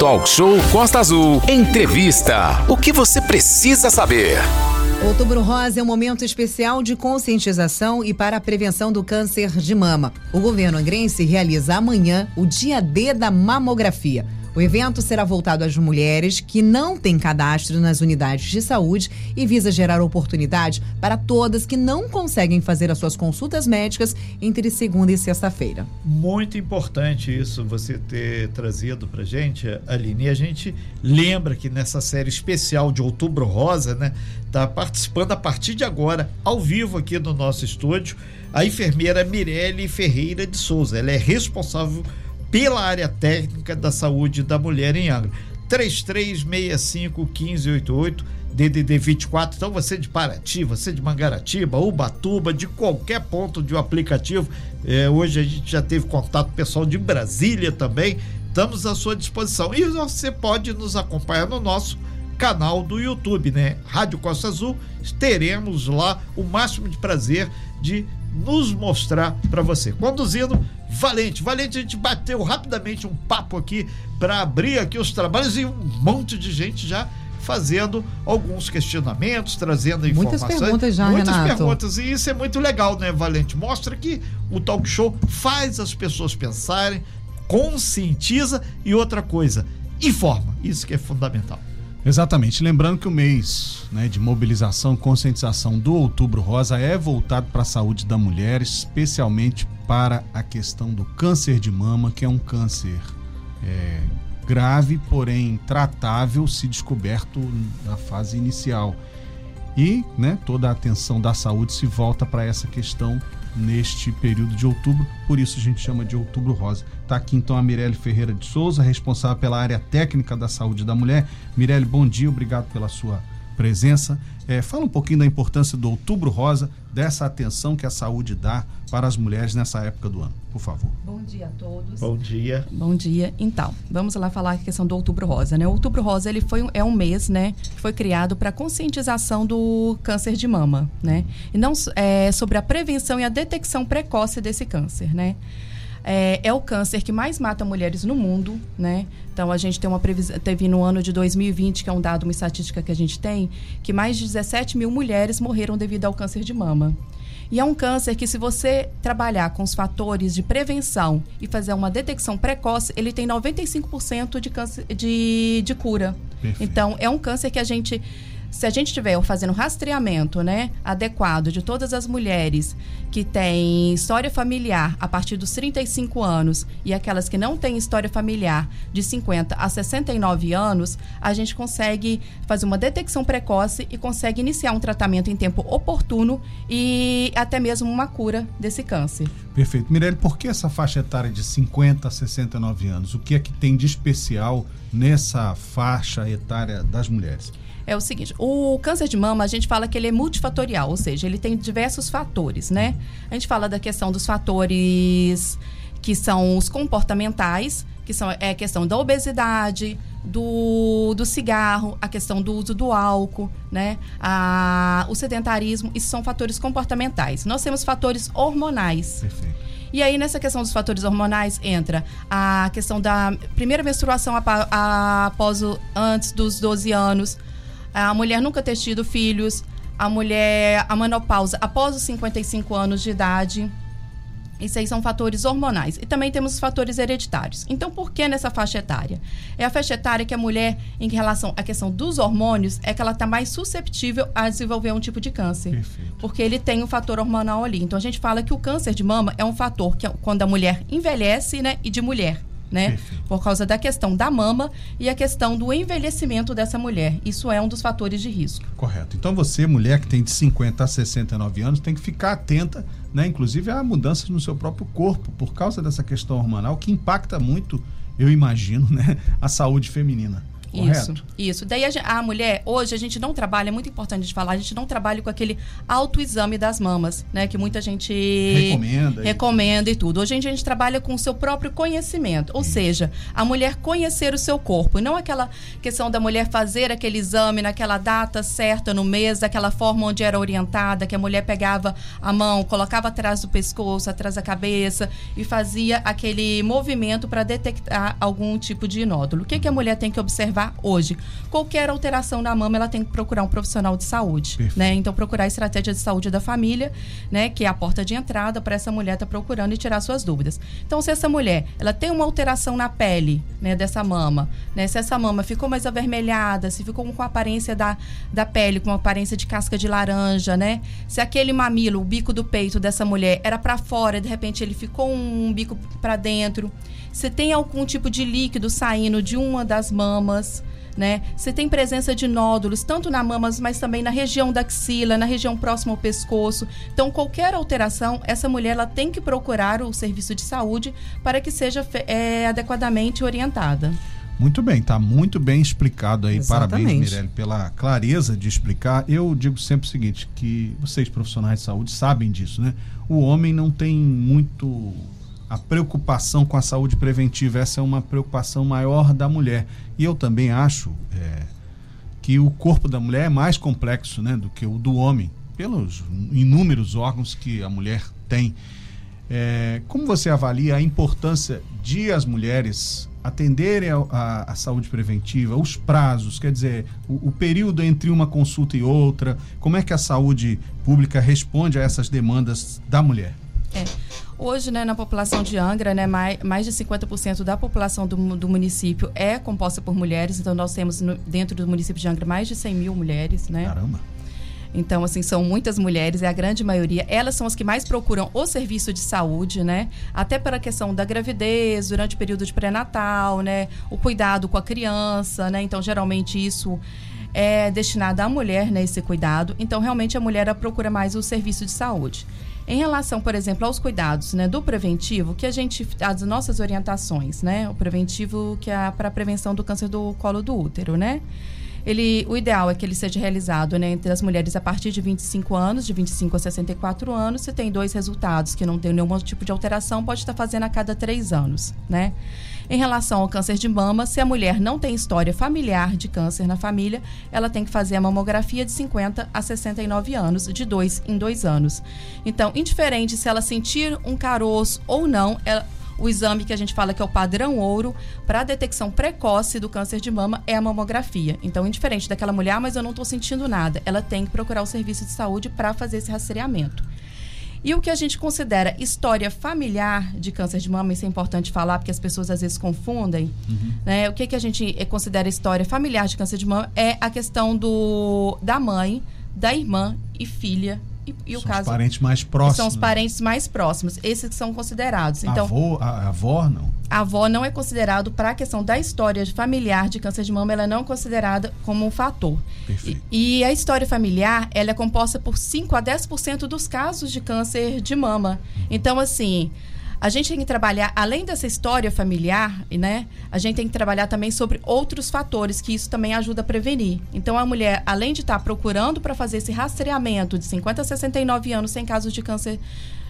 Talk Show Costa Azul. Entrevista. O que você precisa saber? Outubro Rosa é um momento especial de conscientização e para a prevenção do câncer de mama. O governo angrense realiza amanhã o dia D da mamografia. O evento será voltado às mulheres que não têm cadastro nas unidades de saúde e visa gerar oportunidade para todas que não conseguem fazer as suas consultas médicas entre segunda e sexta-feira. Muito importante isso você ter trazido para gente, Aline. E a gente lembra que nessa série especial de Outubro Rosa, né, tá participando a partir de agora, ao vivo aqui no nosso estúdio, a enfermeira Mirelle Ferreira de Souza. Ela é responsável pela área técnica da saúde da mulher em Angra. 3365 1588 DDD 24. Então você de Paraty, você de Mangaratiba, Ubatuba, de qualquer ponto de um aplicativo. É, hoje a gente já teve contato pessoal de Brasília também. Estamos à sua disposição. E você pode nos acompanhar no nosso canal do YouTube, né? Rádio Costa Azul. Teremos lá o máximo de prazer de nos mostrar para você. Conduzindo Valente. Valente, a gente bateu rapidamente um papo aqui para abrir aqui os trabalhos e um monte de gente já fazendo alguns questionamentos, trazendo informações. Muitas perguntas já, Muitas Renato. perguntas. E isso é muito legal, né, Valente? Mostra que o talk show faz as pessoas pensarem, conscientiza e outra coisa, informa. Isso que é fundamental. Exatamente. Lembrando que o mês né, de mobilização conscientização do Outubro Rosa é voltado para a saúde da mulher, especialmente para a questão do câncer de mama, que é um câncer é, grave, porém tratável, se descoberto na fase inicial. E né, toda a atenção da saúde se volta para essa questão neste período de outubro, por isso a gente chama de Outubro Rosa. Está aqui então a Mirelle Ferreira de Souza, responsável pela área técnica da saúde da mulher. Mirelle, bom dia, obrigado pela sua presença. É, fala um pouquinho da importância do Outubro Rosa, dessa atenção que a saúde dá para as mulheres nessa época do ano, por favor. Bom dia a todos. Bom dia. Bom dia. Então, vamos lá falar a questão do Outubro Rosa, né? O Outubro Rosa ele foi é um mês, né, que foi criado para conscientização do câncer de mama, né? E não é, sobre a prevenção e a detecção precoce desse câncer, né? É, é, o câncer que mais mata mulheres no mundo, né? Então a gente tem uma previsão, teve no ano de 2020, que é um dado, uma estatística que a gente tem, que mais de 17 mil mulheres morreram devido ao câncer de mama. E é um câncer que, se você trabalhar com os fatores de prevenção e fazer uma detecção precoce, ele tem 95% de, câncer, de, de cura. Perfeito. Então, é um câncer que a gente se a gente estiver fazendo rastreamento né, adequado de todas as mulheres que têm história familiar a partir dos 35 anos e aquelas que não têm história familiar de 50 a 69 anos, a gente consegue fazer uma detecção precoce e consegue iniciar um tratamento em tempo oportuno e até mesmo uma cura desse câncer. Perfeito. Mirelle, por que essa faixa etária de 50 a 69 anos? O que é que tem de especial nessa faixa etária das mulheres? É o seguinte: o câncer de mama, a gente fala que ele é multifatorial, ou seja, ele tem diversos fatores, né? A gente fala da questão dos fatores que são os comportamentais, que são é a questão da obesidade, do, do cigarro, a questão do uso do álcool, né? A, o sedentarismo, isso são fatores comportamentais. Nós temos fatores hormonais. Perfeito. E aí, nessa questão dos fatores hormonais, entra a questão da primeira menstruação após o, antes dos 12 anos, a mulher nunca ter tido filhos, a mulher, a menopausa após os 55 anos de idade. Isso aí são fatores hormonais. E também temos os fatores hereditários. Então, por que nessa faixa etária? É a faixa etária que a mulher, em relação à questão dos hormônios, é que ela está mais susceptível a desenvolver um tipo de câncer. Perfeito. Porque ele tem um fator hormonal ali. Então, a gente fala que o câncer de mama é um fator que, quando a mulher envelhece, né, e de mulher né? Perfeito. Por causa da questão da mama e a questão do envelhecimento dessa mulher. Isso é um dos fatores de risco. Correto. Então você, mulher que tem de 50 a 69 anos, tem que ficar atenta, né? Inclusive a mudanças no seu próprio corpo por causa dessa questão hormonal que impacta muito, eu imagino, né, a saúde feminina. Isso, isso. Daí a, a, mulher, hoje a gente não trabalha, é muito importante de falar, a gente não trabalha com aquele autoexame das mamas, né? Que muita gente recomenda, recomenda e tudo. Hoje a gente trabalha com o seu próprio conhecimento, ou isso. seja, a mulher conhecer o seu corpo, e não aquela questão da mulher fazer aquele exame naquela data certa, no mês, daquela forma onde era orientada, que a mulher pegava a mão, colocava atrás do pescoço, atrás da cabeça e fazia aquele movimento para detectar algum tipo de nódulo. O que, que a mulher tem que observar hoje? Qualquer alteração na mama, ela tem que procurar um profissional de saúde, né? Então procurar a estratégia de saúde da família, né, que é a porta de entrada para essa mulher estar tá procurando e tirar suas dúvidas. Então se essa mulher, ela tem uma alteração na pele, né, dessa mama, né? Se essa mama ficou mais avermelhada, se ficou com a aparência da, da pele, com a aparência de casca de laranja, né? Se aquele mamilo, o bico do peito dessa mulher era para fora, de repente ele ficou um bico para dentro. Se tem algum tipo de líquido saindo de uma das mamas, né? Se tem presença de nódulos, tanto na mamas, mas também na região da axila, na região próxima ao pescoço. Então, qualquer alteração, essa mulher ela tem que procurar o serviço de saúde para que seja é, adequadamente orientada. Muito bem, está muito bem explicado aí. Exatamente. Parabéns, Mirelle, pela clareza de explicar. Eu digo sempre o seguinte, que vocês profissionais de saúde sabem disso, né? O homem não tem muito a preocupação com a saúde preventiva. Essa é uma preocupação maior da mulher. E eu também acho é, que o corpo da mulher é mais complexo né, do que o do homem, pelos inúmeros órgãos que a mulher tem. É, como você avalia a importância de as mulheres atenderem a, saúde preventiva, os prazos, quer dizer, o, o, período entre uma consulta e outra, como é que a saúde pública responde a essas demandas da mulher? É. Hoje, né, na população de Angra, né, mais, mais de 50% da população do, do município é composta por mulheres, então nós temos no, dentro do município de Angra mais de 100 mil mulheres, né? Caramba! Então, assim, são muitas mulheres, é a grande maioria. Elas são as que mais procuram o serviço de saúde, né? Até pela questão da gravidez, durante o período de pré-natal, né? O cuidado com a criança, né? Então, geralmente isso é destinado à mulher, né? Esse cuidado. Então, realmente, a mulher procura mais o serviço de saúde. Em relação, por exemplo, aos cuidados né, do preventivo, que a gente, as nossas orientações, né? O preventivo que é para a prevenção do câncer do colo do útero, né? Ele, o ideal é que ele seja realizado né, entre as mulheres a partir de 25 anos, de 25 a 64 anos. Se tem dois resultados que não tem nenhum tipo de alteração, pode estar fazendo a cada três anos, né? Em relação ao câncer de mama, se a mulher não tem história familiar de câncer na família, ela tem que fazer a mamografia de 50 a 69 anos, de dois em dois anos. Então, indiferente se ela sentir um caroço ou não, ela, o exame que a gente fala que é o padrão ouro para detecção precoce do câncer de mama é a mamografia. Então, indiferente daquela mulher, ah, mas eu não estou sentindo nada, ela tem que procurar o serviço de saúde para fazer esse rastreamento. E o que a gente considera história familiar de câncer de mama, isso é importante falar, porque as pessoas às vezes confundem. Uhum. Né? O que, que a gente considera história familiar de câncer de mama é a questão do, da mãe, da irmã e filha e, e o caso. Os parentes mais próximos. São os parentes mais próximos. Esses que são considerados. Então, avô, a, a avó não? A avó não é considerado para a questão da história familiar de câncer de mama, ela não é considerada como um fator. Perfeito. E, e a história familiar, ela é composta por 5 a 10% dos casos de câncer de mama. Então, assim, a gente tem que trabalhar, além dessa história familiar, né? A gente tem que trabalhar também sobre outros fatores, que isso também ajuda a prevenir. Então, a mulher, além de estar procurando para fazer esse rastreamento de 50 a 69 anos sem casos de câncer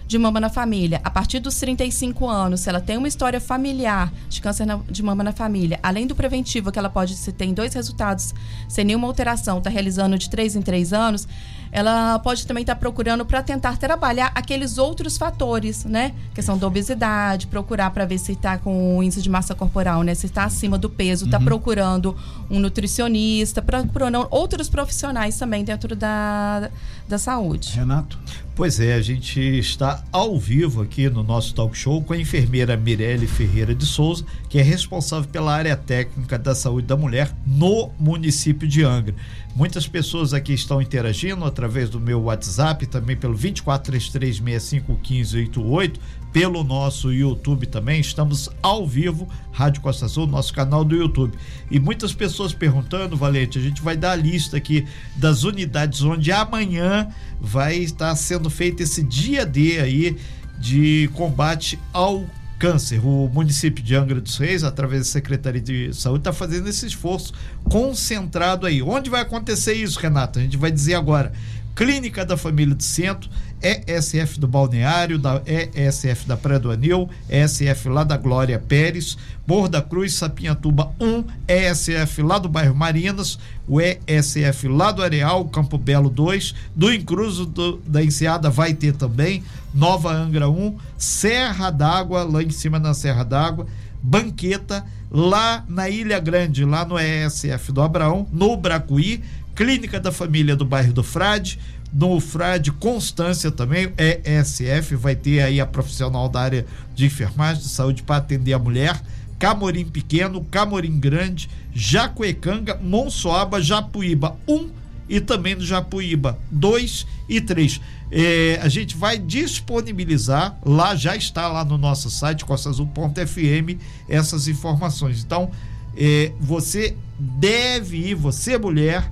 de mama na família, a partir dos 35 anos, se ela tem uma história familiar de câncer de mama na família, além do preventivo, que ela pode, se tem dois resultados sem nenhuma alteração, está realizando de 3 em 3 anos, ela pode também estar tá procurando para tentar trabalhar aqueles outros fatores, né? Questão da obesidade, procurar para ver se está com o índice de massa corporal, né? Se está acima do peso, está uhum. procurando um nutricionista, procurando outros profissionais também dentro da, da saúde. Renato? Pois é, a gente está ao vivo aqui no nosso talk show com a enfermeira Mirelle Ferreira de Souza, que é responsável pela área técnica da saúde da mulher no município de Angra. Muitas pessoas aqui estão interagindo através do meu WhatsApp, também pelo 2433651588, pelo nosso YouTube também. Estamos ao vivo, Rádio Costa Azul, nosso canal do YouTube. E muitas pessoas perguntando, Valente, a gente vai dar a lista aqui das unidades onde amanhã vai estar sendo feito esse dia D aí de combate ao câncer. O município de Angra dos Reis, através da Secretaria de Saúde, está fazendo esse esforço concentrado aí. Onde vai acontecer isso, Renato? A gente vai dizer agora. Clínica da Família do Centro, ESF do Balneário, da ESF da Praia do Anil, ESF lá da Glória Pérez, Morro Cruz, Sapinhatuba 1, ESF lá do bairro Marinas, o ESF lá do Areal, Campo Belo 2, do Incruso do, da Enseada vai ter também, Nova Angra 1, Serra d'Água, lá em cima na Serra d'Água, Banqueta, lá na Ilha Grande, lá no ESF do Abraão, no Bracuí, Clínica da Família do bairro do Frade, no Frade Constância também, ESF, vai ter aí a profissional da área de enfermagem de saúde para atender a mulher. Camorim Pequeno, Camorim Grande, Jacuecanga, Monsoaba, Japuíba 1 e também no Japuíba 2 e 3. É, a gente vai disponibilizar, lá já está lá no nosso site, costaazul.fm, essas informações. Então, é, você deve ir, você mulher,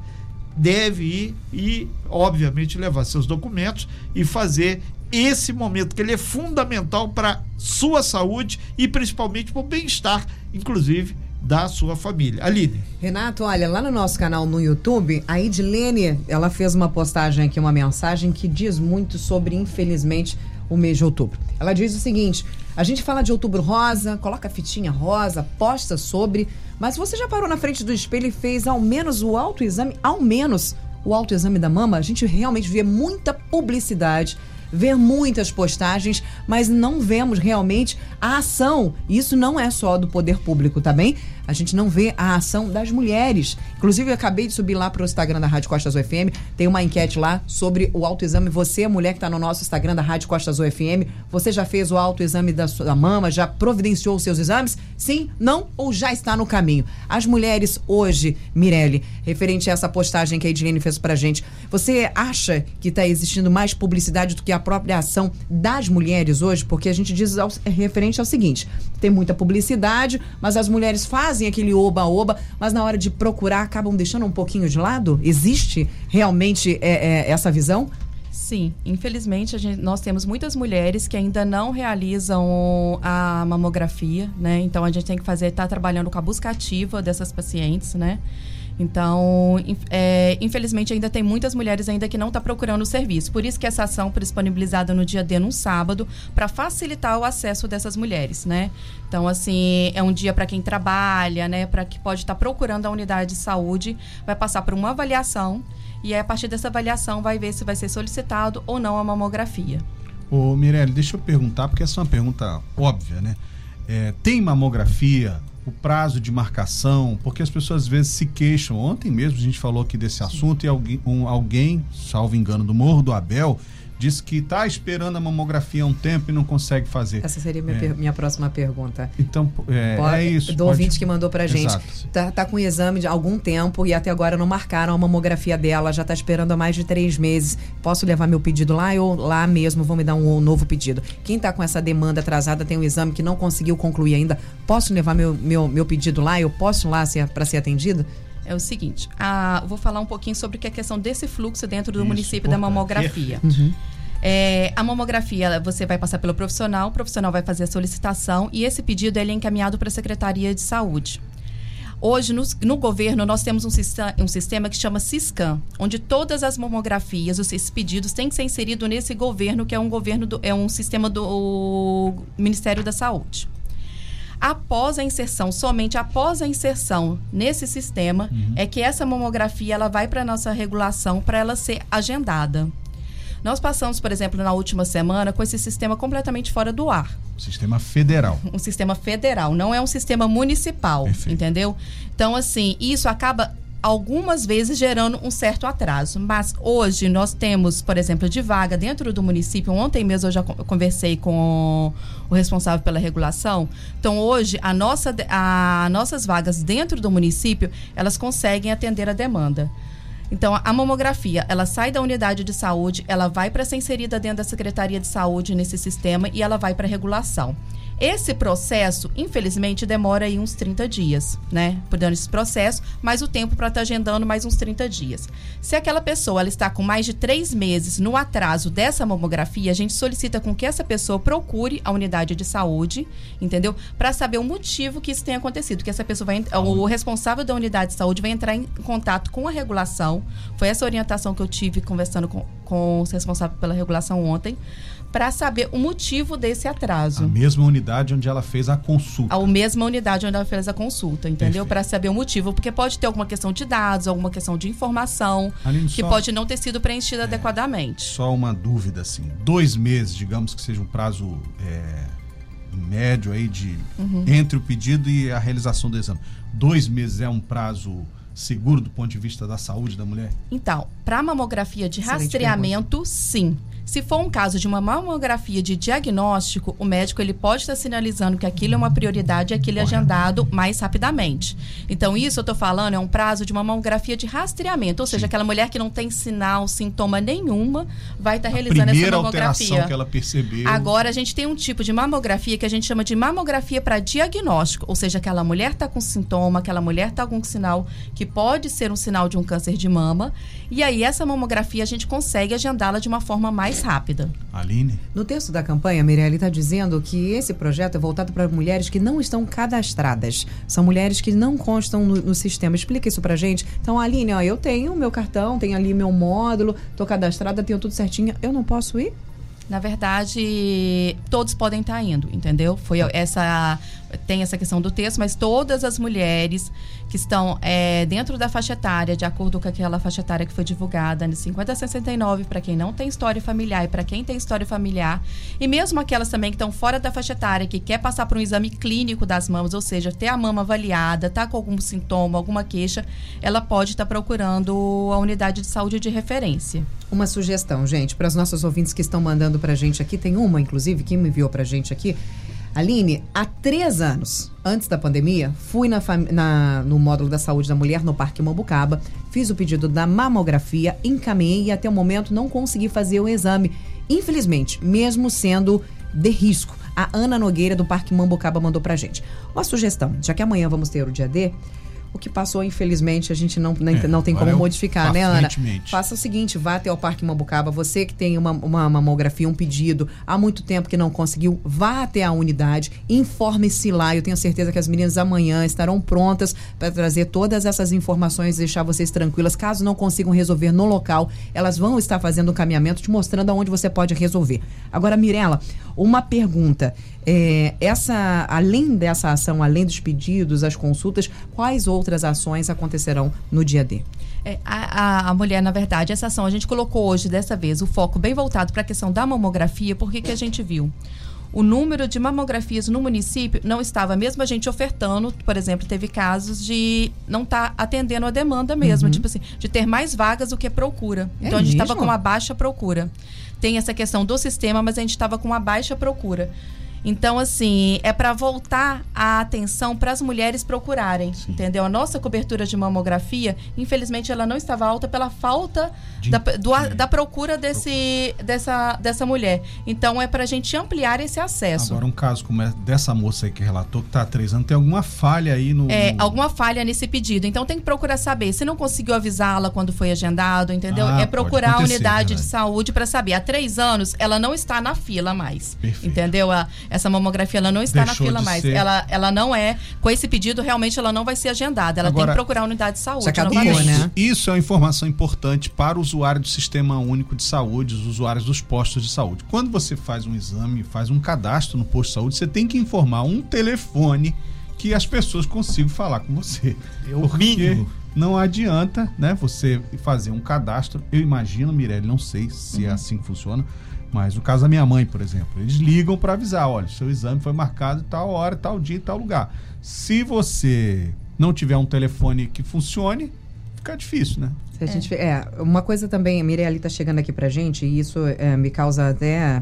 deve ir e, obviamente, levar seus documentos e fazer esse momento, que ele é fundamental para sua saúde e principalmente para o bem-estar, inclusive, da sua família. Aline. Renato, olha, lá no nosso canal no YouTube, a Edilene, ela fez uma postagem aqui, uma mensagem que diz muito sobre, infelizmente, o mês de outubro. Ela diz o seguinte: a gente fala de outubro rosa, coloca fitinha rosa, posta sobre, mas você já parou na frente do espelho e fez ao menos o autoexame, ao menos o autoexame da mama? A gente realmente vê muita publicidade ver muitas postagens, mas não vemos realmente a ação. Isso não é só do poder público, tá bem? A gente não vê a ação das mulheres. Inclusive, eu acabei de subir lá para o Instagram da Rádio Costas UFM. Tem uma enquete lá sobre o autoexame. Você, mulher que está no nosso Instagram da Rádio Costas UFM, você já fez o autoexame da sua mama? Já providenciou os seus exames? Sim? Não? Ou já está no caminho? As mulheres hoje, Mirelle, referente a essa postagem que a Edilene fez pra gente, você acha que está existindo mais publicidade do que a própria ação das mulheres hoje? Porque a gente diz ao, referente ao seguinte: tem muita publicidade, mas as mulheres fazem aquele oba-oba, mas na hora de procurar acabam deixando um pouquinho de lado? Existe realmente é, é, essa visão? Sim, infelizmente gente, nós temos muitas mulheres que ainda não realizam a mamografia, né? Então a gente tem que fazer, estar tá trabalhando com a busca ativa dessas pacientes, né? Então, é, infelizmente, ainda tem muitas mulheres ainda que não estão tá procurando o serviço. Por isso que essa ação foi disponibilizada no dia D, num sábado, para facilitar o acesso dessas mulheres, né? Então, assim, é um dia para quem trabalha, né? Para que pode estar tá procurando a unidade de saúde, vai passar por uma avaliação e a partir dessa avaliação vai ver se vai ser solicitado ou não a mamografia. Ô, Mirelle, deixa eu perguntar, porque essa é uma pergunta óbvia, né? É, tem mamografia o prazo de marcação, porque as pessoas às vezes se queixam. Ontem mesmo a gente falou aqui desse assunto e alguém, um, alguém salvo engano, do Morro do Abel, disse que está esperando a mamografia há um tempo e não consegue fazer. Essa seria minha, é. per minha próxima pergunta. Então, é, pode, é isso. Do pode... ouvinte que mandou para gente. Tá, tá com exame de algum tempo e até agora não marcaram a mamografia dela, já está esperando há mais de três meses. Posso levar meu pedido lá ou lá mesmo vão me dar um, um novo pedido? Quem está com essa demanda atrasada tem um exame que não conseguiu concluir ainda, posso levar meu, meu, meu pedido lá? Eu posso lá para ser atendido? É o seguinte: a, vou falar um pouquinho sobre que é a questão desse fluxo dentro do Isso, município da mamografia. Uhum. É, a mamografia, você vai passar pelo profissional, o profissional vai fazer a solicitação e esse pedido é encaminhado para a Secretaria de Saúde. Hoje, no, no, governo, nós temos um, um, sistema que chama Ciscan, onde todas as mamografias, esses pedidos, têm que ser inseridos nesse governo, que é um governo do, é um sistema do Ministério da Saúde. Após a inserção, somente após a inserção nesse sistema, uhum. é que essa mamografia ela vai para a nossa regulação para ela ser agendada. Nós passamos, por exemplo, na última semana com esse sistema completamente fora do ar. Sistema federal. Um sistema federal, não é um sistema municipal, Perfeito. entendeu? Então, assim, isso acaba algumas vezes gerando um certo atraso. Mas hoje nós temos, por exemplo, de vaga dentro do município. Ontem mesmo eu já conversei com o responsável pela regulação. Então hoje a nossa, a nossas vagas dentro do município elas conseguem atender a demanda. Então, a mamografia, ela sai da unidade de saúde, ela vai para ser inserida dentro da Secretaria de Saúde nesse sistema e ela vai para regulação. Esse processo, infelizmente, demora aí uns 30 dias, né? Por dando esse processo, mais o tempo para estar tá agendando mais uns 30 dias. Se aquela pessoa ela está com mais de três meses no atraso dessa mamografia, a gente solicita com que essa pessoa procure a unidade de saúde, entendeu? Para saber o motivo que isso tenha acontecido. Que essa pessoa vai. O responsável da unidade de saúde vai entrar em contato com a regulação. Foi essa orientação que eu tive conversando com, com os responsáveis pela regulação ontem para saber o motivo desse atraso. A mesma unidade onde ela fez a consulta. A mesma unidade onde ela fez a consulta, entendeu? Para saber o motivo, porque pode ter alguma questão de dados, alguma questão de informação Aline, que só, pode não ter sido preenchida é, adequadamente. Só uma dúvida assim, dois meses, digamos que seja um prazo é, médio aí de uhum. entre o pedido e a realização do exame. Dois meses é um prazo seguro do ponto de vista da saúde da mulher? Então, para mamografia de Excelente rastreamento, pergunta. sim. Se for um caso de uma mamografia de diagnóstico, o médico ele pode estar sinalizando que aquilo é uma prioridade e aquilo é agendado mais rapidamente. Então, isso eu estou falando é um prazo de uma mamografia de rastreamento, ou seja, Sim. aquela mulher que não tem sinal, sintoma nenhuma, vai estar realizando essa mamografia. Alteração que ela percebeu. Agora, a gente tem um tipo de mamografia que a gente chama de mamografia para diagnóstico, ou seja, aquela mulher está com sintoma, aquela mulher está com um sinal que pode ser um sinal de um câncer de mama, e aí essa mamografia a gente consegue agendá-la de uma forma mais mais rápida. Aline? No texto da campanha, Mirelle está dizendo que esse projeto é voltado para mulheres que não estão cadastradas. São mulheres que não constam no, no sistema. Explica isso para gente. Então, Aline, ó, eu tenho meu cartão, tenho ali meu módulo, estou cadastrada, tenho tudo certinho. Eu não posso ir? Na verdade, todos podem estar indo, entendeu? Foi essa tem essa questão do texto, mas todas as mulheres que estão é, dentro da faixa etária, de acordo com aquela faixa etária que foi divulgada, de 50 a 69, para quem não tem história familiar e para quem tem história familiar, e mesmo aquelas também que estão fora da faixa etária, que quer passar por um exame clínico das mamas, ou seja, ter a mama avaliada, tá com algum sintoma, alguma queixa, ela pode estar tá procurando a unidade de saúde de referência. Uma sugestão, gente, para os nossos ouvintes que estão mandando para a gente aqui, tem uma, inclusive, que me enviou para a gente aqui, Aline, há três anos, antes da pandemia, fui na, na, no módulo da saúde da mulher no Parque Mambucaba, fiz o pedido da mamografia, encaminhei e até o momento não consegui fazer o exame. Infelizmente, mesmo sendo de risco. A Ana Nogueira do Parque Mambucaba mandou pra gente. Uma sugestão, já que amanhã vamos ter o dia D, o que passou, infelizmente, a gente não, nem, é, não tem como modificar, né, Ana? Faça o seguinte, vá até o Parque Mambucaba. Você que tem uma, uma mamografia, um pedido, há muito tempo que não conseguiu, vá até a unidade, informe-se lá. Eu tenho certeza que as meninas amanhã estarão prontas para trazer todas essas informações e deixar vocês tranquilas. Caso não consigam resolver no local, elas vão estar fazendo um caminhamento, te mostrando aonde você pode resolver. Agora, Mirella, uma pergunta. É, essa, além dessa ação, além dos pedidos, as consultas, quais outras ações acontecerão no dia D? É, a, a, mulher, na verdade, essa ação a gente colocou hoje, dessa vez, o foco bem voltado para a questão da mamografia, porque que a gente viu? O número de mamografias no município não estava, mesmo a gente ofertando, por exemplo, teve casos de não estar tá atendendo a demanda mesmo, uhum. tipo assim, de ter mais vagas do que procura. É então a gente estava com uma baixa procura. Tem essa questão do sistema, mas a gente estava com uma baixa procura. Então, assim, é para voltar a atenção para as mulheres procurarem, Sim. entendeu? A nossa cobertura de mamografia, infelizmente, ela não estava alta pela falta de, da, do, de, da procura desse, dessa, dessa mulher. Então, é para a gente ampliar esse acesso. Agora, um caso como é dessa moça aí que relatou, que está há três anos, tem alguma falha aí no... É, alguma falha nesse pedido. Então, tem que procurar saber. Se não conseguiu avisá-la quando foi agendado, entendeu? Ah, é procurar a unidade de saúde para saber. Há três anos, ela não está na fila mais, Perfeito. entendeu? A, essa mamografia ela não está Deixou na fila mais. Ela, ela não é, com esse pedido, realmente ela não vai ser agendada. Ela Agora, tem que procurar a unidade de saúde. Isso, né? isso é uma informação importante para o usuário do Sistema Único de Saúde, os usuários dos postos de saúde. Quando você faz um exame, faz um cadastro no posto de saúde, você tem que informar um telefone que as pessoas consigam falar com você. É o mínimo. Não adianta, né, você fazer um cadastro. Eu imagino, Mirelle, não sei se é uhum. é assim que funciona mas no caso da minha mãe, por exemplo, eles ligam para avisar, olha, seu exame foi marcado tal hora, tal dia, tal lugar. Se você não tiver um telefone que funcione, fica difícil, né? Se a é. gente, é, uma coisa também, a Mirelle está chegando aqui pra gente, e isso é, me causa até.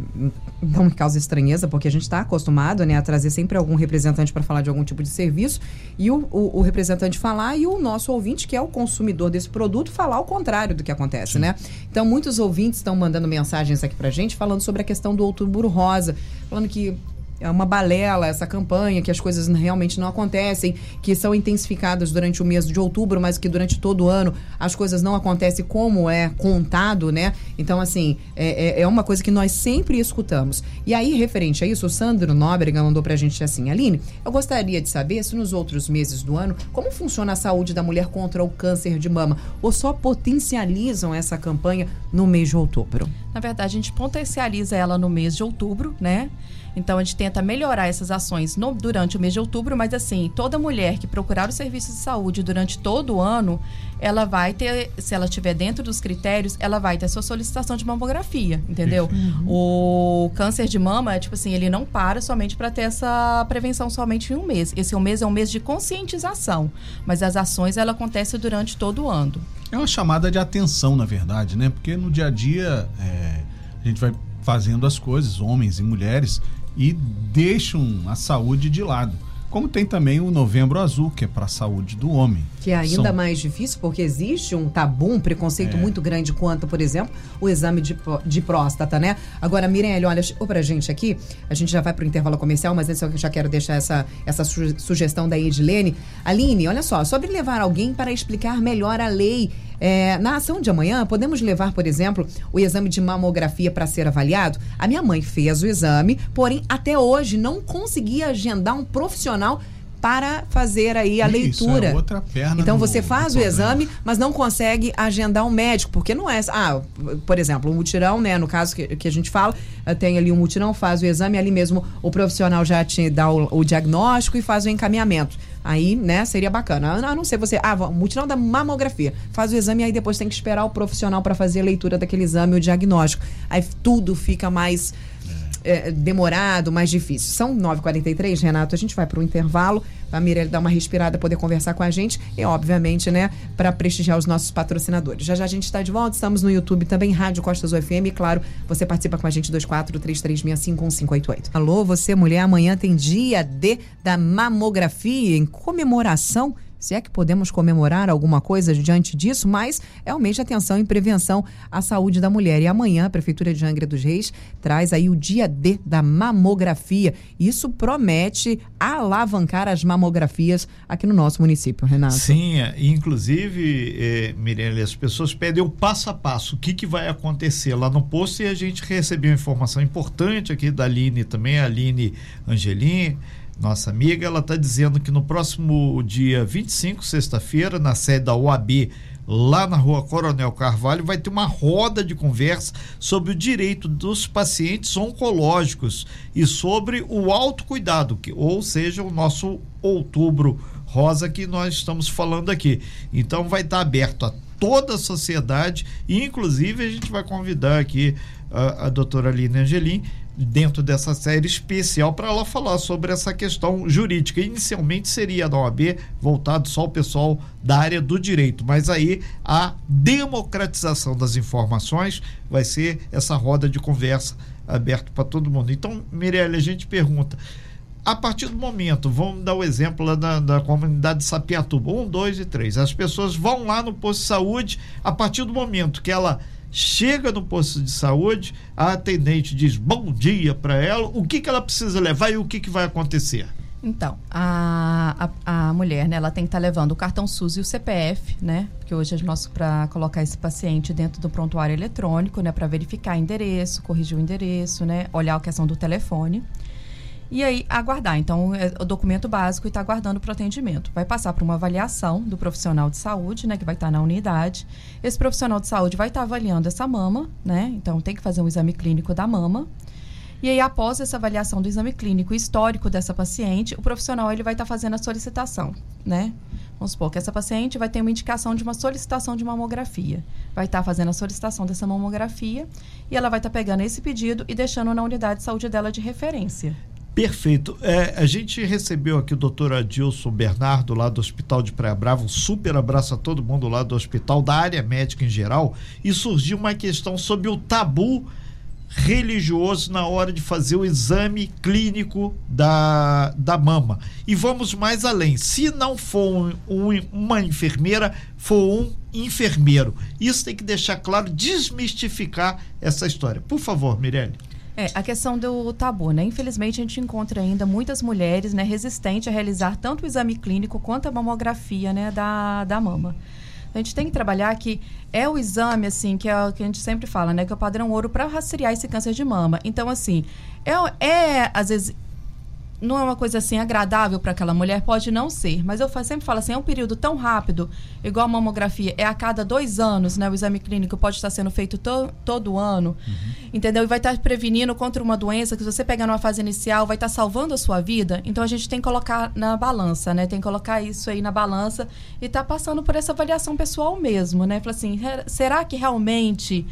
Não me causa estranheza, porque a gente está acostumado né, a trazer sempre algum representante para falar de algum tipo de serviço, e o, o, o, representante falar e o nosso ouvinte, que é o consumidor desse produto, falar o contrário do que acontece, Sim. né? Então, muitos ouvintes estão mandando mensagens aqui pra gente falando sobre a questão do outubro rosa, falando que é uma balela essa campanha, que as coisas realmente não acontecem, que são intensificadas durante o mês de outubro, mas que durante todo o ano as coisas não acontecem como é contado, né? Então, assim, é, é, é uma coisa que nós sempre escutamos. E aí, referente a isso, o Sandro Nóbrega mandou pra gente assim, Aline, eu gostaria de saber se nos outros meses do ano, como funciona a saúde da mulher contra o câncer de mama, ou só potencializam essa campanha no mês de outubro? Na verdade, a gente potencializa ela no mês de outubro, né? Então a gente tenta melhorar essas ações no, durante o mês de outubro, mas assim, toda mulher que procurar o serviço de saúde durante todo o ano, ela vai ter, se ela estiver dentro dos critérios, ela vai ter sua solicitação de mamografia, entendeu? Uhum. O câncer de mama, é tipo assim, ele não para somente para ter essa prevenção somente em um mês. Esse um mês é um mês de conscientização, mas as ações ela acontecem durante todo o ano. É uma chamada de atenção, na verdade, né? Porque no dia a dia é, a gente vai fazendo as coisas, homens e mulheres, e deixam a saúde de lado. Como tem também o Novembro Azul, que é para a saúde do homem. Que é ainda São... mais difícil, porque existe um tabu, um preconceito é. muito grande quanto, por exemplo, o exame de, de próstata, né? Agora, Mirelle, olha, chegou pra gente aqui, a gente já vai pro intervalo comercial, mas antes eu já quero deixar essa, essa su sugestão da Edilene. Aline, olha só, sobre levar alguém para explicar melhor a lei é, na ação de amanhã, podemos levar, por exemplo, o exame de mamografia para ser avaliado? A minha mãe fez o exame, porém, até hoje não conseguia agendar um profissional para fazer aí a Isso, leitura. É outra perna então você faz o exame, mas não consegue agendar um médico, porque não é. Ah, por exemplo, o um mutirão, né? No caso que, que a gente fala, eh, tem ali um mutirão, faz o exame, ali mesmo o profissional já te dá o, o diagnóstico e faz o encaminhamento. Aí, né, seria bacana. A não ser você, ah, mutirão da mamografia, faz o exame e aí depois tem que esperar o profissional para fazer a leitura daquele exame, o diagnóstico. Aí tudo fica mais é, demorado, mais difícil. São 9h43, Renato. A gente vai para o intervalo, a Mirelle dar uma respirada, poder conversar com a gente e, obviamente, né, para prestigiar os nossos patrocinadores. Já já a gente está de volta, estamos no YouTube também, Rádio Costas UFM. E, claro, você participa com a gente 2433651588. Alô, você, mulher, amanhã tem dia D da mamografia em comemoração se é que podemos comemorar alguma coisa diante disso, mas é o mês de atenção e prevenção à saúde da mulher. E amanhã a Prefeitura de Angra dos Reis traz aí o dia D da mamografia. Isso promete alavancar as mamografias aqui no nosso município, Renato. Sim, é, inclusive, eh, Mirelle, as pessoas pedem o passo a passo, o que, que vai acontecer lá no posto e a gente recebeu informação importante aqui da Aline também, a Aline Angelim nossa amiga, ela está dizendo que no próximo dia 25, sexta-feira, na sede da OAB, lá na rua Coronel Carvalho, vai ter uma roda de conversa sobre o direito dos pacientes oncológicos e sobre o autocuidado, que, ou seja, o nosso outubro rosa que nós estamos falando aqui. Então vai estar aberto a toda a sociedade e inclusive a gente vai convidar aqui a, a doutora Aline Angelim dentro dessa série especial para ela falar sobre essa questão jurídica. Inicialmente seria da OAB voltado só ao pessoal da área do direito, mas aí a democratização das informações vai ser essa roda de conversa aberta para todo mundo. Então, Mirelle, a gente pergunta a partir do momento, vamos dar o exemplo lá da, da comunidade de Sapiatuba, um, dois e três. As pessoas vão lá no posto de saúde, a partir do momento que ela chega no posto de saúde, a atendente diz bom dia para ela, o que, que ela precisa levar e o que, que vai acontecer? Então, a, a, a mulher, né, ela tem que estar tá levando o cartão SUS e o CPF, né? Porque hoje é nosso para colocar esse paciente dentro do prontuário eletrônico, né? Para verificar endereço, corrigir o endereço, né? Olhar a questão do telefone e aí aguardar. Então, é o documento básico e está aguardando para o atendimento. Vai passar por uma avaliação do profissional de saúde, né, que vai estar tá na unidade. Esse profissional de saúde vai estar tá avaliando essa mama, né? Então, tem que fazer um exame clínico da mama. E aí, após essa avaliação do exame clínico histórico dessa paciente, o profissional ele vai estar tá fazendo a solicitação, né? Vamos supor que essa paciente vai ter uma indicação de uma solicitação de mamografia. Vai estar tá fazendo a solicitação dessa mamografia e ela vai estar tá pegando esse pedido e deixando na unidade de saúde dela de referência. Perfeito. É, a gente recebeu aqui o doutor Adilson Bernardo, lá do Hospital de Praia Brava. Um super abraço a todo mundo lá do hospital, da área médica em geral. E surgiu uma questão sobre o tabu religioso na hora de fazer o exame clínico da, da mama. E vamos mais além. Se não for um, um, uma enfermeira, for um enfermeiro. Isso tem que deixar claro, desmistificar essa história. Por favor, Mirelle. É, a questão do tabu, né? Infelizmente, a gente encontra ainda muitas mulheres né, resistentes a realizar tanto o exame clínico quanto a mamografia né, da, da mama. A gente tem que trabalhar que é o exame, assim, que é o que a gente sempre fala, né? Que é o padrão ouro para rastrear esse câncer de mama. Então, assim, é, é às vezes não é uma coisa assim agradável para aquela mulher, pode não ser. Mas eu sempre falo assim, é um período tão rápido, igual a mamografia, é a cada dois anos, né? O exame clínico pode estar sendo feito to, todo ano, uhum. entendeu? E vai estar prevenindo contra uma doença que se você pegar numa fase inicial, vai estar salvando a sua vida. Então a gente tem que colocar na balança, né? Tem que colocar isso aí na balança e tá passando por essa avaliação pessoal mesmo, né? Fala assim, será que realmente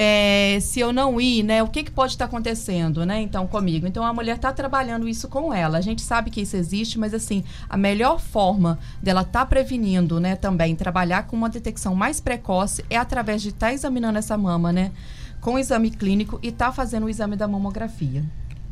é, se eu não ir, né, o que, que pode estar acontecendo, né, então, comigo. Então, a mulher está trabalhando isso com ela. A gente sabe que isso existe, mas, assim, a melhor forma dela estar tá prevenindo, né, também, trabalhar com uma detecção mais precoce é através de estar tá examinando essa mama, né, com o exame clínico e estar tá fazendo o exame da mamografia.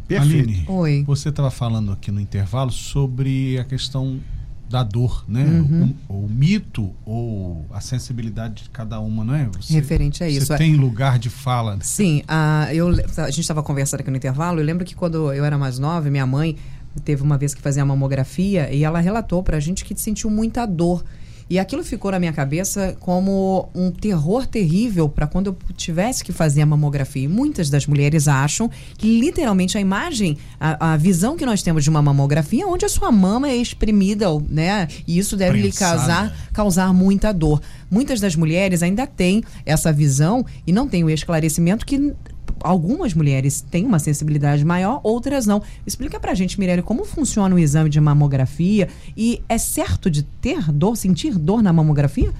Perfeito. Aline, Oi. você estava falando aqui no intervalo sobre a questão da dor, né? Uhum. O, o, mito ou a sensibilidade de cada uma, não é? Você, Referente a isso. Você tem lugar de fala. Né? Sim, a, eu, a gente estava conversando aqui no intervalo. Eu lembro que quando eu era mais nova, minha mãe teve uma vez que fazia a mamografia e ela relatou para a gente que sentiu muita dor. E aquilo ficou na minha cabeça como um terror terrível para quando eu tivesse que fazer a mamografia. E muitas das mulheres acham que literalmente a imagem, a, a visão que nós temos de uma mamografia é onde a sua mama é exprimida, né? E isso deve Prensada. lhe causar, causar muita dor. Muitas das mulheres ainda têm essa visão e não têm o esclarecimento que algumas mulheres têm uma sensibilidade maior, outras não. Explica pra gente, Mirelle, como funciona o exame de mamografia e é certo de ter dor, sentir dor na mamografia?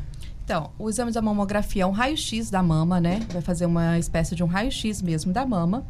Então, o exame da mamografia é um raio-x da mama, né? Vai fazer uma espécie de um raio-x mesmo da mama.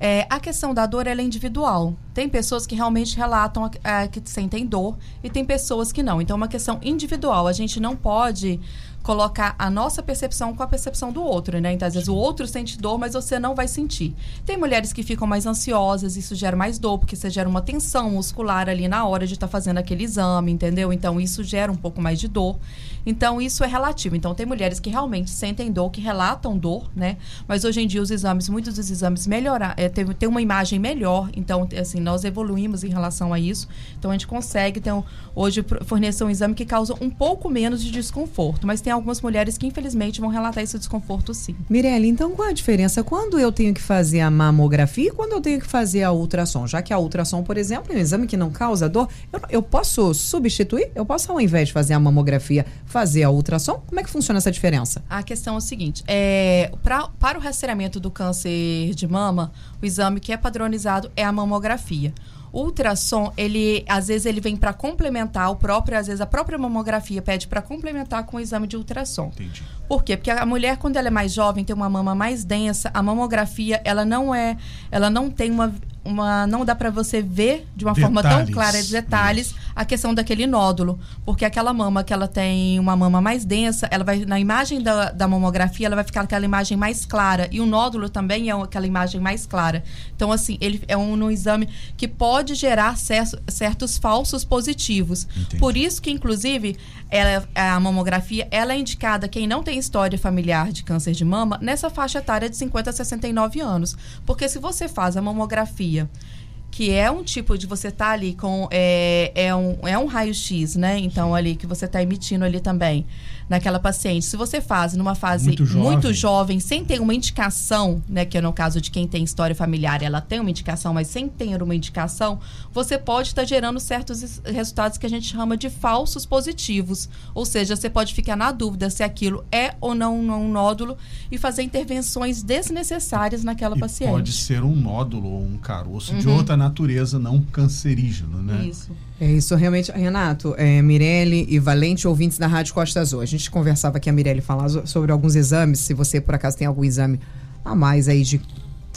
É, a questão da dor é individual. Tem pessoas que realmente relatam é, que sentem dor e tem pessoas que não. Então, é uma questão individual. A gente não pode colocar a nossa percepção com a percepção do outro, né? Então, às vezes o outro sente dor, mas você não vai sentir. Tem mulheres que ficam mais ansiosas, isso gera mais dor, porque você gera uma tensão muscular ali na hora de estar tá fazendo aquele exame, entendeu? Então, isso gera um pouco mais de dor. Então, isso é relativo. Então, tem mulheres que realmente sentem dor, que relatam dor, né? Mas hoje em dia, os exames, muitos dos exames melhorar, é, tem, tem uma imagem melhor. Então, assim, nós evoluímos em relação a isso. Então, a gente consegue, então, hoje, fornecer um exame que causa um pouco menos de desconforto. Mas tem algumas mulheres que, infelizmente, vão relatar esse desconforto, sim. Mirelle, então, qual a diferença quando eu tenho que fazer a mamografia e quando eu tenho que fazer a ultrassom? Já que a ultrassom, por exemplo, é um exame que não causa dor, eu, eu posso substituir? Eu posso, ao invés de fazer a mamografia, fazer a ultrassom? Como é que funciona essa diferença? A questão é o seguinte: é, pra, para o rastreamento do câncer de mama, o exame que é padronizado é a mamografia. Ultrassom, ele às vezes ele vem para complementar o próprio, às vezes a própria mamografia pede para complementar com o exame de ultrassom. Entendi. Por quê? Porque a mulher quando ela é mais jovem, tem uma mama mais densa, a mamografia, ela não é, ela não tem uma uma não dá para você ver de uma detalhes. forma tão clara detalhes Isso. a questão daquele nódulo, porque aquela mama que ela tem uma mama mais densa, ela vai na imagem da, da mamografia, ela vai ficar aquela imagem mais clara e o nódulo também é aquela imagem mais clara. Então assim, ele é um, um exame que pode gerar certos falsos positivos. Entendi. Por isso que inclusive ela, a mamografia ela é indicada quem não tem história familiar de câncer de mama nessa faixa etária de 50 a 69 anos. Porque se você faz a mamografia pandemia que é um tipo de você estar tá ali com é, é um, é um raio-x, né? Então ali que você está emitindo ali também naquela paciente. Se você faz numa fase muito jovem. muito jovem, sem ter uma indicação, né, que é no caso de quem tem história familiar, ela tem uma indicação, mas sem ter uma indicação, você pode estar tá gerando certos resultados que a gente chama de falsos positivos. Ou seja, você pode ficar na dúvida se aquilo é ou não um nódulo e fazer intervenções desnecessárias naquela e paciente. Pode ser um nódulo ou um caroço uhum. de outra natureza não cancerígeno, né? Isso. É isso, realmente. Renato, é, Mirelle e Valente, ouvintes da Rádio Costa Azul. A gente conversava aqui, a Mirelle falava sobre alguns exames. Se você, por acaso, tem algum exame a mais aí de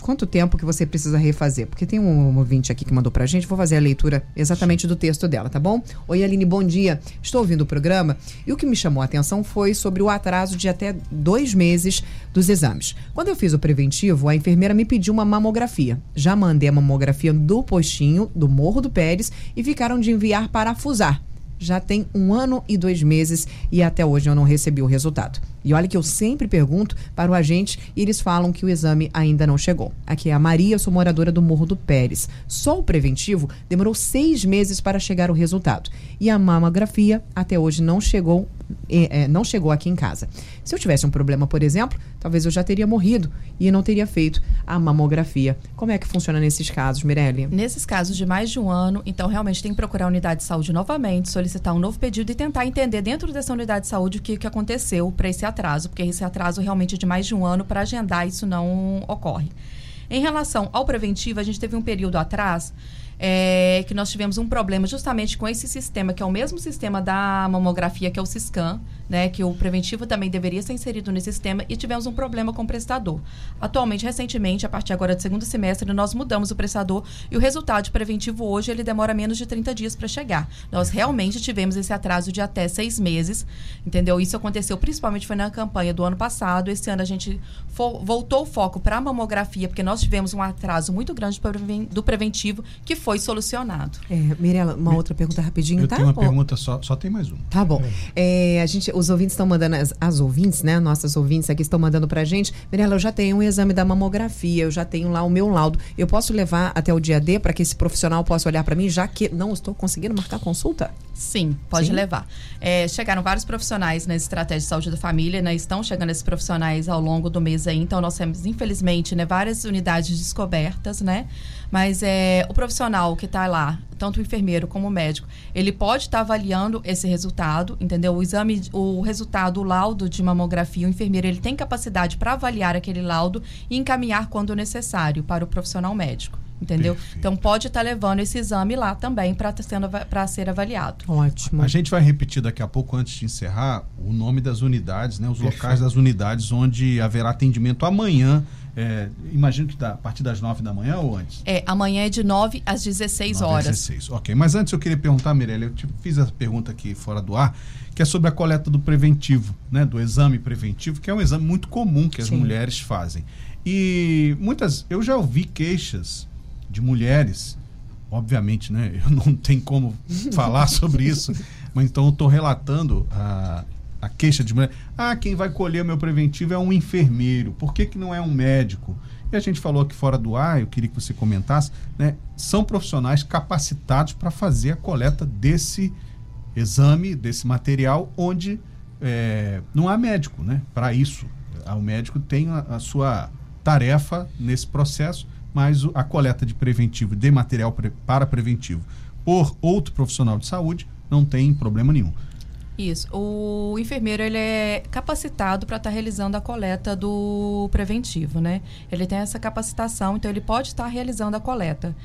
quanto tempo que você precisa refazer? Porque tem um ouvinte aqui que mandou pra gente, vou fazer a leitura exatamente do texto dela, tá bom? Oi, Aline, bom dia. Estou ouvindo o programa e o que me chamou a atenção foi sobre o atraso de até dois meses dos exames. Quando eu fiz o preventivo, a enfermeira me pediu uma mamografia. Já mandei a mamografia do postinho do Morro do Pérez e ficaram de enviar para a Fusar já tem um ano e dois meses e até hoje eu não recebi o resultado. E olha que eu sempre pergunto para o agente e eles falam que o exame ainda não chegou. Aqui é a Maria, eu sou moradora do Morro do Pérez. Só o preventivo demorou seis meses para chegar o resultado. E a mamografia até hoje não chegou, é, é, não chegou aqui em casa. Se eu tivesse um problema, por exemplo, talvez eu já teria morrido e não teria feito a mamografia. Como é que funciona nesses casos, Mirelle? Nesses casos de mais de um ano, então realmente tem que procurar a unidade de saúde novamente, solicitar um novo pedido e tentar entender dentro dessa unidade de saúde o que, que aconteceu para esse atraso, porque esse atraso realmente de mais de um ano para agendar isso não ocorre. Em relação ao preventivo, a gente teve um período atrás é, que nós tivemos um problema justamente com esse sistema, que é o mesmo sistema da mamografia, que é o Ciscan, né, que o preventivo também deveria ser inserido nesse sistema, e tivemos um problema com o prestador. Atualmente, recentemente, a partir agora do segundo semestre, nós mudamos o prestador e o resultado preventivo hoje ele demora menos de 30 dias para chegar. Nós realmente tivemos esse atraso de até seis meses, entendeu? Isso aconteceu principalmente foi na campanha do ano passado. Esse ano a gente voltou o foco para a mamografia, porque nós tivemos um atraso muito grande do preventivo que foi solucionado. É, Mirela, uma outra pergunta rapidinho, Eu tá? tenho uma pergunta só, só tem mais uma. Tá bom. É, a gente, os ouvintes estão mandando, as, as, ouvintes, né? Nossas ouvintes aqui estão mandando pra gente. Mirela, eu já tenho um exame da mamografia, eu já tenho lá o meu laudo. Eu posso levar até o dia D para que esse profissional possa olhar para mim, já que não estou conseguindo marcar consulta? Sim, pode Sim? levar. É, chegaram vários profissionais na estratégia de saúde da família, né? Estão chegando esses profissionais ao longo do mês aí, então nós temos, infelizmente, né, várias unidades descobertas, né? Mas é, o profissional que está lá, tanto o enfermeiro como o médico, ele pode estar tá avaliando esse resultado, entendeu? O exame, o resultado, o laudo de mamografia, o enfermeiro ele tem capacidade para avaliar aquele laudo e encaminhar quando necessário para o profissional médico. Entendeu? Perfeito. Então pode estar tá levando esse exame lá também para ser avaliado. Ótimo. A gente vai repetir daqui a pouco, antes de encerrar, o nome das unidades, né? Os Perfeito. locais das unidades onde haverá atendimento amanhã é, imagino que tá a partir das 9 da manhã ou antes? É, amanhã é de 9 às 16 9 horas. Às 16, ok. Mas antes eu queria perguntar, Mirella, eu te fiz essa pergunta aqui fora do ar, que é sobre a coleta do preventivo, né? Do exame preventivo, que é um exame muito comum que as Sim. mulheres fazem. E muitas, eu já ouvi queixas de mulheres, obviamente, né? Eu não tenho como falar sobre isso, mas então eu estou relatando a, a queixa de mulher. Ah, quem vai colher meu preventivo é um enfermeiro. Por que, que não é um médico? E a gente falou aqui fora do ar, eu queria que você comentasse, né? São profissionais capacitados para fazer a coleta desse exame, desse material, onde é, não há médico, né? Para isso. O médico tem a, a, sua tarefa nesse processo, mas a coleta de preventivo, de material pre, para preventivo, por outro profissional de saúde, não tem problema nenhum. Isso. O enfermeiro ele é capacitado para estar tá realizando a coleta do preventivo, né? Ele tem essa capacitação, então ele pode estar realizando a coleta.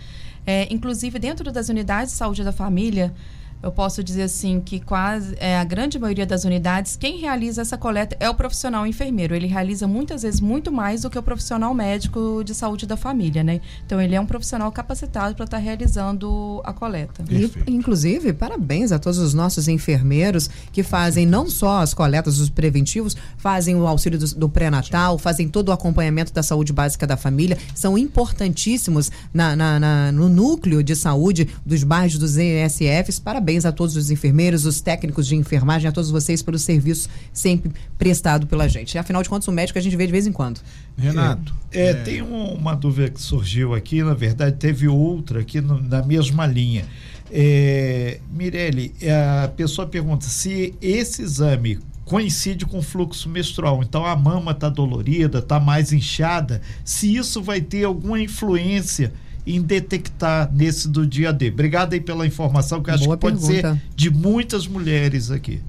É, inclusive, dentro das unidades de saúde da família, eu posso dizer assim que quase é, a grande maioria das unidades, quem realiza essa coleta é o profissional enfermeiro. Ele realiza muitas vezes muito mais do que o profissional médico de saúde da família, né? Então ele é um profissional capacitado para estar tá realizando a coleta. E, inclusive, parabéns a todos os nossos enfermeiros que fazem não só as coletas dos preventivos, fazem o auxílio do, do pré-natal, fazem todo o acompanhamento da saúde básica da família, são importantíssimos na, na, na no núcleo de saúde dos bairros dos ESFs. Parabéns Parabéns a todos os enfermeiros, os técnicos de enfermagem, a todos vocês pelo serviço sempre prestado pela gente. Afinal de contas, o médico a gente vê de vez em quando. Renato. É, é, tem um, uma dúvida que surgiu aqui, na verdade, teve outra aqui no, na mesma linha. É, Mirelle, a pessoa pergunta se esse exame coincide com o fluxo menstrual. Então a mama está dolorida, está mais inchada. Se isso vai ter alguma influência em detectar nesse do dia D. Obrigado aí pela informação, que acho que pode pergunta. ser de muitas mulheres aqui.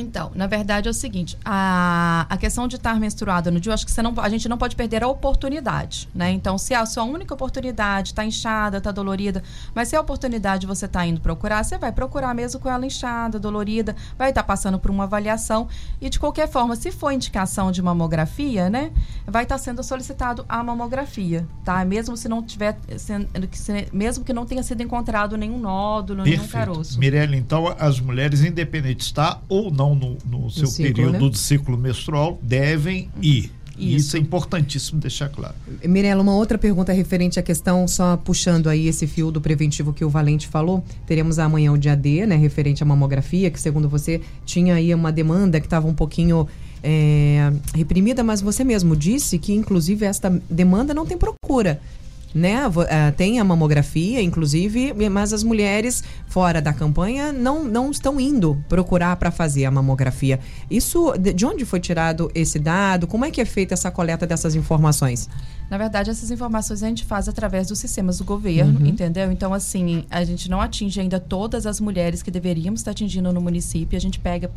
Então, na verdade é o seguinte, a, a questão de estar menstruada no dia, eu acho que você não, a gente não pode perder a oportunidade, né? Então, se a sua única oportunidade está inchada, está dolorida, mas se a oportunidade você está indo procurar, você vai procurar mesmo com ela inchada, dolorida, vai estar tá passando por uma avaliação e de qualquer forma, se for indicação de mamografia, né, vai estar tá sendo solicitado a mamografia, tá? Mesmo se não tiver, mesmo que não tenha sido encontrado nenhum nódulo, Perfeito. nenhum caroço. Mirelle, então as mulheres independentes está ou não no, no seu período né? do ciclo menstrual devem ir. E isso é importantíssimo deixar claro. Mirela, uma outra pergunta referente à questão, só puxando aí esse fio do preventivo que o Valente falou. Teremos amanhã o dia D, né, referente à mamografia, que segundo você tinha aí uma demanda que estava um pouquinho é, reprimida, mas você mesmo disse que, inclusive, esta demanda não tem procura né? Eh, tem a mamografia, inclusive, mas as mulheres fora da campanha não, não estão indo procurar para fazer a mamografia. Isso, de onde foi tirado esse dado? Como é que é feita essa coleta dessas informações? Na verdade, essas informações a gente faz através dos sistemas do governo, uhum. entendeu? Então, assim, a gente não atinge ainda todas as mulheres que deveríamos estar atingindo no município. A gente pega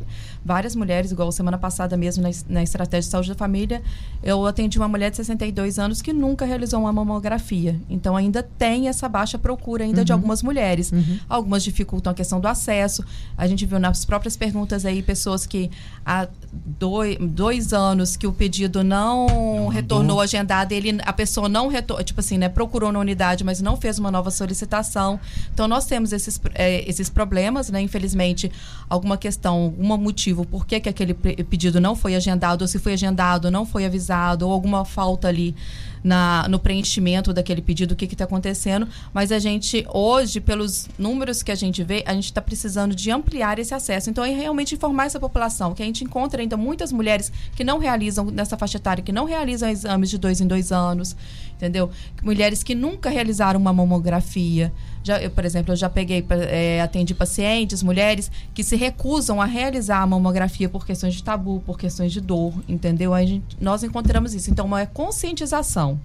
várias mulheres, igual semana passada mesmo na, na Estratégia de Saúde da Família, eu atendi uma mulher de 62 anos que nunca realizou uma mamografia. Então, ainda tem essa baixa procura ainda uhum. de algumas mulheres. Uhum. Algumas dificultam a questão do acesso. A gente viu nas próprias perguntas aí pessoas que há dois, dois anos que o pedido não, não retornou agendado, ele a pessoa não retor tipo assim, né, procurou na unidade, mas não fez uma nova solicitação. Então nós temos esses, é, esses problemas, né? Infelizmente, alguma questão, algum motivo por que, que aquele pedido não foi agendado, ou se foi agendado, não foi avisado, ou alguma falta ali na, no preenchimento daquele pedido, o que está acontecendo. Mas a gente, hoje, pelos números que a gente vê, a gente está precisando de ampliar esse acesso. Então, é realmente informar essa população, que a gente encontra ainda muitas mulheres que não realizam, nessa faixa etária, que não realizam exames de dois em dois anos, entendeu? Mulheres que nunca realizaram uma mamografia. Já, eu, por exemplo, eu já peguei, é, atendi pacientes, mulheres, que se recusam a realizar a mamografia por questões de tabu, por questões de dor, entendeu? Aí gente, nós encontramos isso. Então, é conscientização.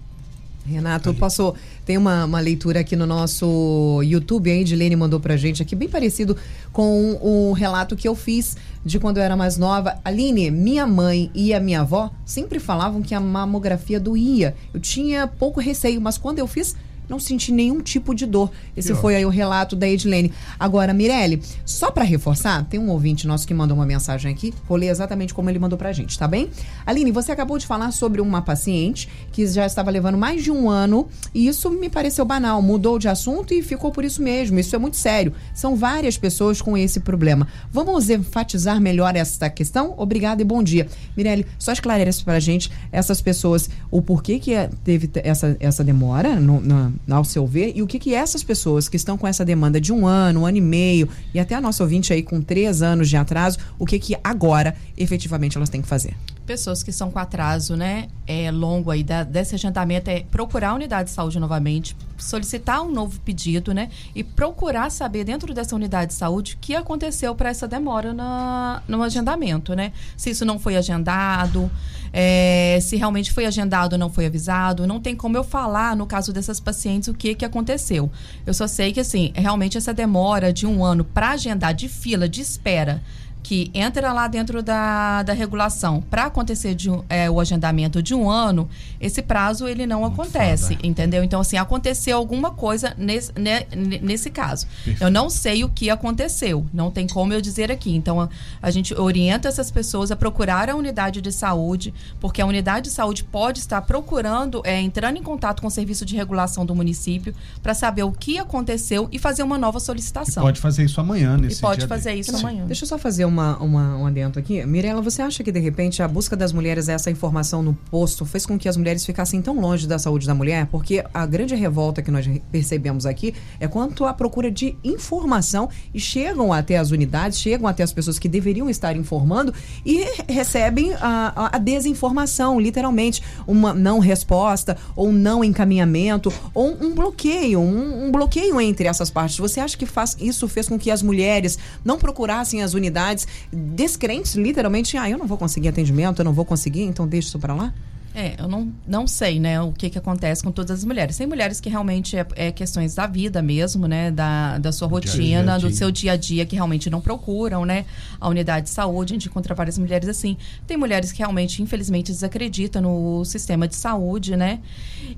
Renato, posso. Tem uma, uma leitura aqui no nosso YouTube, a Edilene mandou pra gente aqui, bem parecido com o relato que eu fiz de quando eu era mais nova. Aline, minha mãe e a minha avó sempre falavam que a mamografia doía. Eu tinha pouco receio, mas quando eu fiz, não senti nenhum tipo de dor. Esse foi aí o relato da Edilene. Agora, Mirelle, só para reforçar, tem um ouvinte nosso que mandou uma mensagem aqui, vou ler exatamente como ele mandou pra gente, tá bem? Aline, você acabou de falar sobre uma paciente que já estava levando mais de um ano e isso me pareceu banal, mudou de assunto e ficou por isso mesmo. Isso é muito sério. São várias pessoas com esse problema. Vamos enfatizar melhor essa questão? Obrigada e bom dia. Mirelle, só esclarece pra gente essas pessoas, o porquê que teve essa, essa demora no, na, ao seu ver, e o que, que essas pessoas que estão com essa demanda de um ano, um ano e meio, e até a nossa ouvinte aí com três anos de atraso, o que, que agora efetivamente elas têm que fazer? Pessoas que estão com atraso, né, é longo aí da, desse agendamento é procurar a unidade de saúde novamente, solicitar um novo pedido, né, e procurar saber dentro dessa unidade de saúde o que aconteceu para essa demora na, no agendamento, né? Se isso não foi agendado, é, se realmente foi agendado ou não foi avisado. Não tem como eu falar, no caso dessas pacientes, o que, que aconteceu. Eu só sei que, assim, realmente essa demora de um ano para agendar de fila, de espera, que entra lá dentro da, da regulação para acontecer de, é, o agendamento de um ano, esse prazo ele não Muito acontece, foda. entendeu? Então, assim, aconteceu alguma coisa nesse, né, nesse caso. Perfeito. Eu não sei o que aconteceu, não tem como eu dizer aqui. Então, a, a, gente orienta essas pessoas a procurar a unidade de saúde, porque a unidade de saúde pode estar procurando, é, entrando em contato com o serviço de regulação do município para saber o que aconteceu e fazer uma nova solicitação. E pode fazer isso amanhã, nesse E pode fazer isso amanhã. Deixa eu só fazer uma uma, uma, um adendo aqui. Mirela, você acha que de repente a busca das mulheres, essa informação no posto, fez com que as mulheres ficassem tão longe da saúde da mulher? Porque a grande revolta que nós percebemos aqui é quanto à procura de informação e chegam até as unidades, chegam até as pessoas que deveriam estar informando e recebem a, a desinformação, literalmente. Uma não resposta, ou não encaminhamento, ou um bloqueio, um, um bloqueio entre essas partes. Você acha que faz, isso fez com que as mulheres não procurassem as unidades descrentes, literalmente, ah, eu não vou conseguir atendimento, eu não vou conseguir, então deixa isso para lá? É, eu não, não sei, né, o que, que acontece com todas as mulheres. Tem mulheres que realmente é, é questões da vida mesmo, né, da, da sua rotina, dia -dia. do seu dia a dia, que realmente não procuram, né, a unidade de saúde. A gente encontra várias mulheres assim. Tem mulheres que realmente, infelizmente, desacreditam no sistema de saúde, né.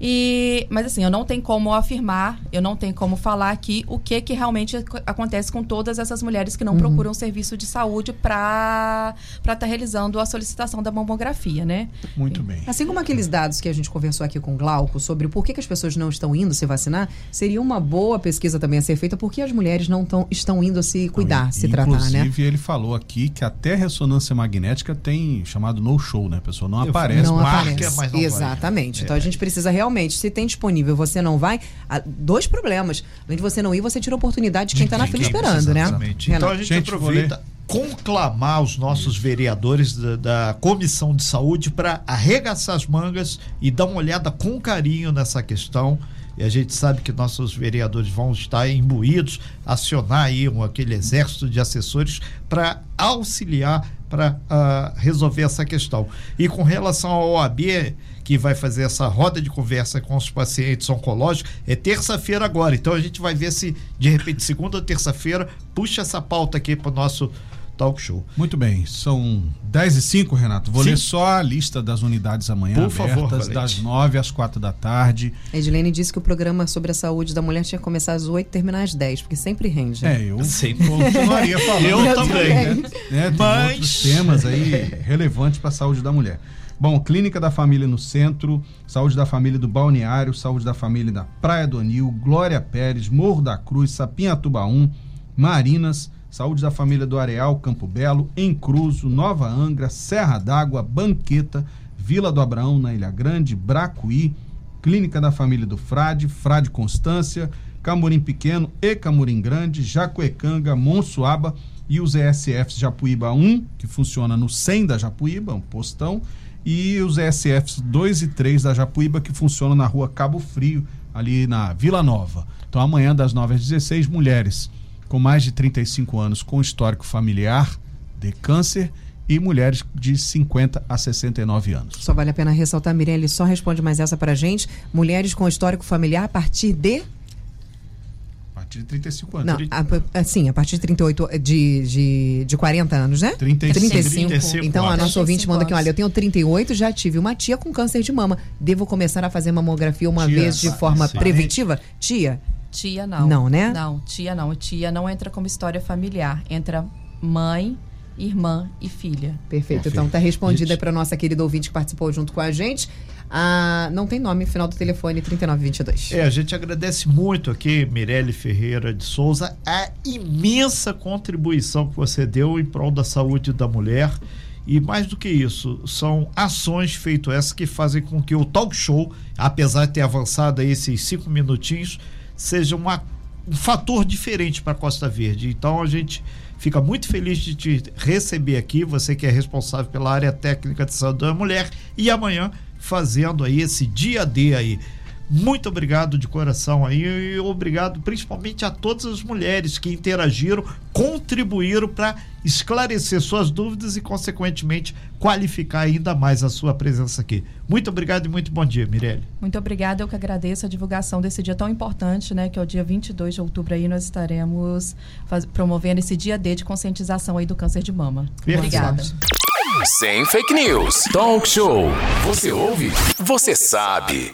E, mas assim, eu não tenho como afirmar, eu não tenho como falar aqui o que que realmente acontece com todas essas mulheres que não uhum. procuram serviço de saúde para estar tá realizando a solicitação da mamografia, né. Muito bem. Assim como aqueles dados que a gente conversou aqui com o Glauco sobre por que, que as pessoas não estão indo se vacinar, seria uma boa pesquisa também a ser feita porque as mulheres não tão, estão indo se cuidar, Não, se tratar, né? Inclusive, ele falou aqui que até ressonância magnética tem chamado no-show, né? A pessoa não Eu aparece. não marca, aparece. mas não vai. Exatamente. Então É. a gente precisa realmente, se tem disponível, você não vai, dois problemas. Além de você não ir, você tira a oportunidade de quem está na fila esperando, né? Exatamente. Então a gente, Gente, vou aproveita conclamar os nossos vereadores da, da Comissão de Saúde para arregaçar as mangas e dar uma olhada com carinho nessa questão. E a gente sabe que nossos vereadores vão estar imbuídos, acionar aí um, aquele exército de assessores para auxiliar para resolver essa questão. E com relação ao OAB, que vai fazer essa roda de conversa com os pacientes oncológicos, é terça-feira agora. Então a gente vai ver se, de repente, segunda ou terça-feira, puxa essa pauta aqui para o nosso talk show. Muito bem, são 10 e 5, Renato. Vou Sim. ler só a lista das unidades amanhã Por favor, abertas, Valente. das 9 às 4 da tarde. Edilene disse que o programa sobre a saúde da mulher tinha que começar às 8 e terminar às 10, porque sempre rende. É, eu Sim. continuaria falando. Eu né? também. né? Tem Mas- outros temas aí relevantes para a saúde da mulher. Bom, Clínica da Família no Centro, Saúde da Família do Balneário, Saúde da Família da Praia do Anil, Glória Pérez, Morro da Cruz, Sapinhatubaum, Marinas, Saúde da Família do Areal, Campo Belo, Encruzo, Nova Angra, Serra d'Água, Banqueta, Vila do Abraão, na Ilha Grande, Bracuí, Clínica da Família do Frade, Frade Constância, Camorim Pequeno e Camorim Grande, Jacuecanga, Monsuaba e os ESFs Japuíba 1, que funciona no 100 da Japuíba, um postão, e os ESFs 2 e 3 da Japuíba, que funcionam na rua Cabo Frio, ali na Vila Nova. Então amanhã, das 9 às 16, mulheres com mais de 35 anos com histórico familiar de câncer e mulheres de 50 a 69 anos. Só vale a pena ressaltar, Mirelle, só responde mais essa pra gente. Mulheres com histórico familiar a partir de. A partir de 35 anos. Não, a, assim, a partir de 38, de, de, de 40 anos, né? 35. 35 Então a nossa ouvinte 35 manda aqui, olha, eu tenho 38, já tive uma tia com câncer de mama. Devo começar a fazer mamografia uma Tia, vez de forma Sim. preventiva? Tia, Tia não. Não, né? Não, tia não. Tia não entra como história familiar. Entra mãe, irmã e filha. Perfeito. Perfeito. Então tá respondida pra nossa querida ouvinte que participou junto com a gente. Ah, não tem nome, final do telefone 3922. É, a gente agradece muito aqui, Mirelle Ferreira de Souza, a imensa contribuição que você deu em prol da saúde da mulher. E mais do que isso, são ações feitas essas que fazem com que o talk show, apesar de ter avançado aí esses cinco minutinhos, seja uma- um fator diferente para Costa Verde. Então a gente fica muito feliz de te receber aqui, você que é responsável pela área técnica de saúde da mulher, e amanhã fazendo aí esse dia dia aí. Muito obrigado de coração aí e obrigado principalmente a todas as mulheres que interagiram, contribuíram para esclarecer suas dúvidas e, consequentemente, qualificar ainda mais a sua presença aqui. Muito obrigado e muito bom dia, Mirelle. Muito obrigada, eu que agradeço a divulgação desse dia tão importante, né? Que é o dia 22 de outubro aí, nós estaremos faz- promovendo esse dia D de conscientização aí do câncer de mama. Perfeito. Obrigada. Sem fake news. Talk show. Você ouve? Você sabe.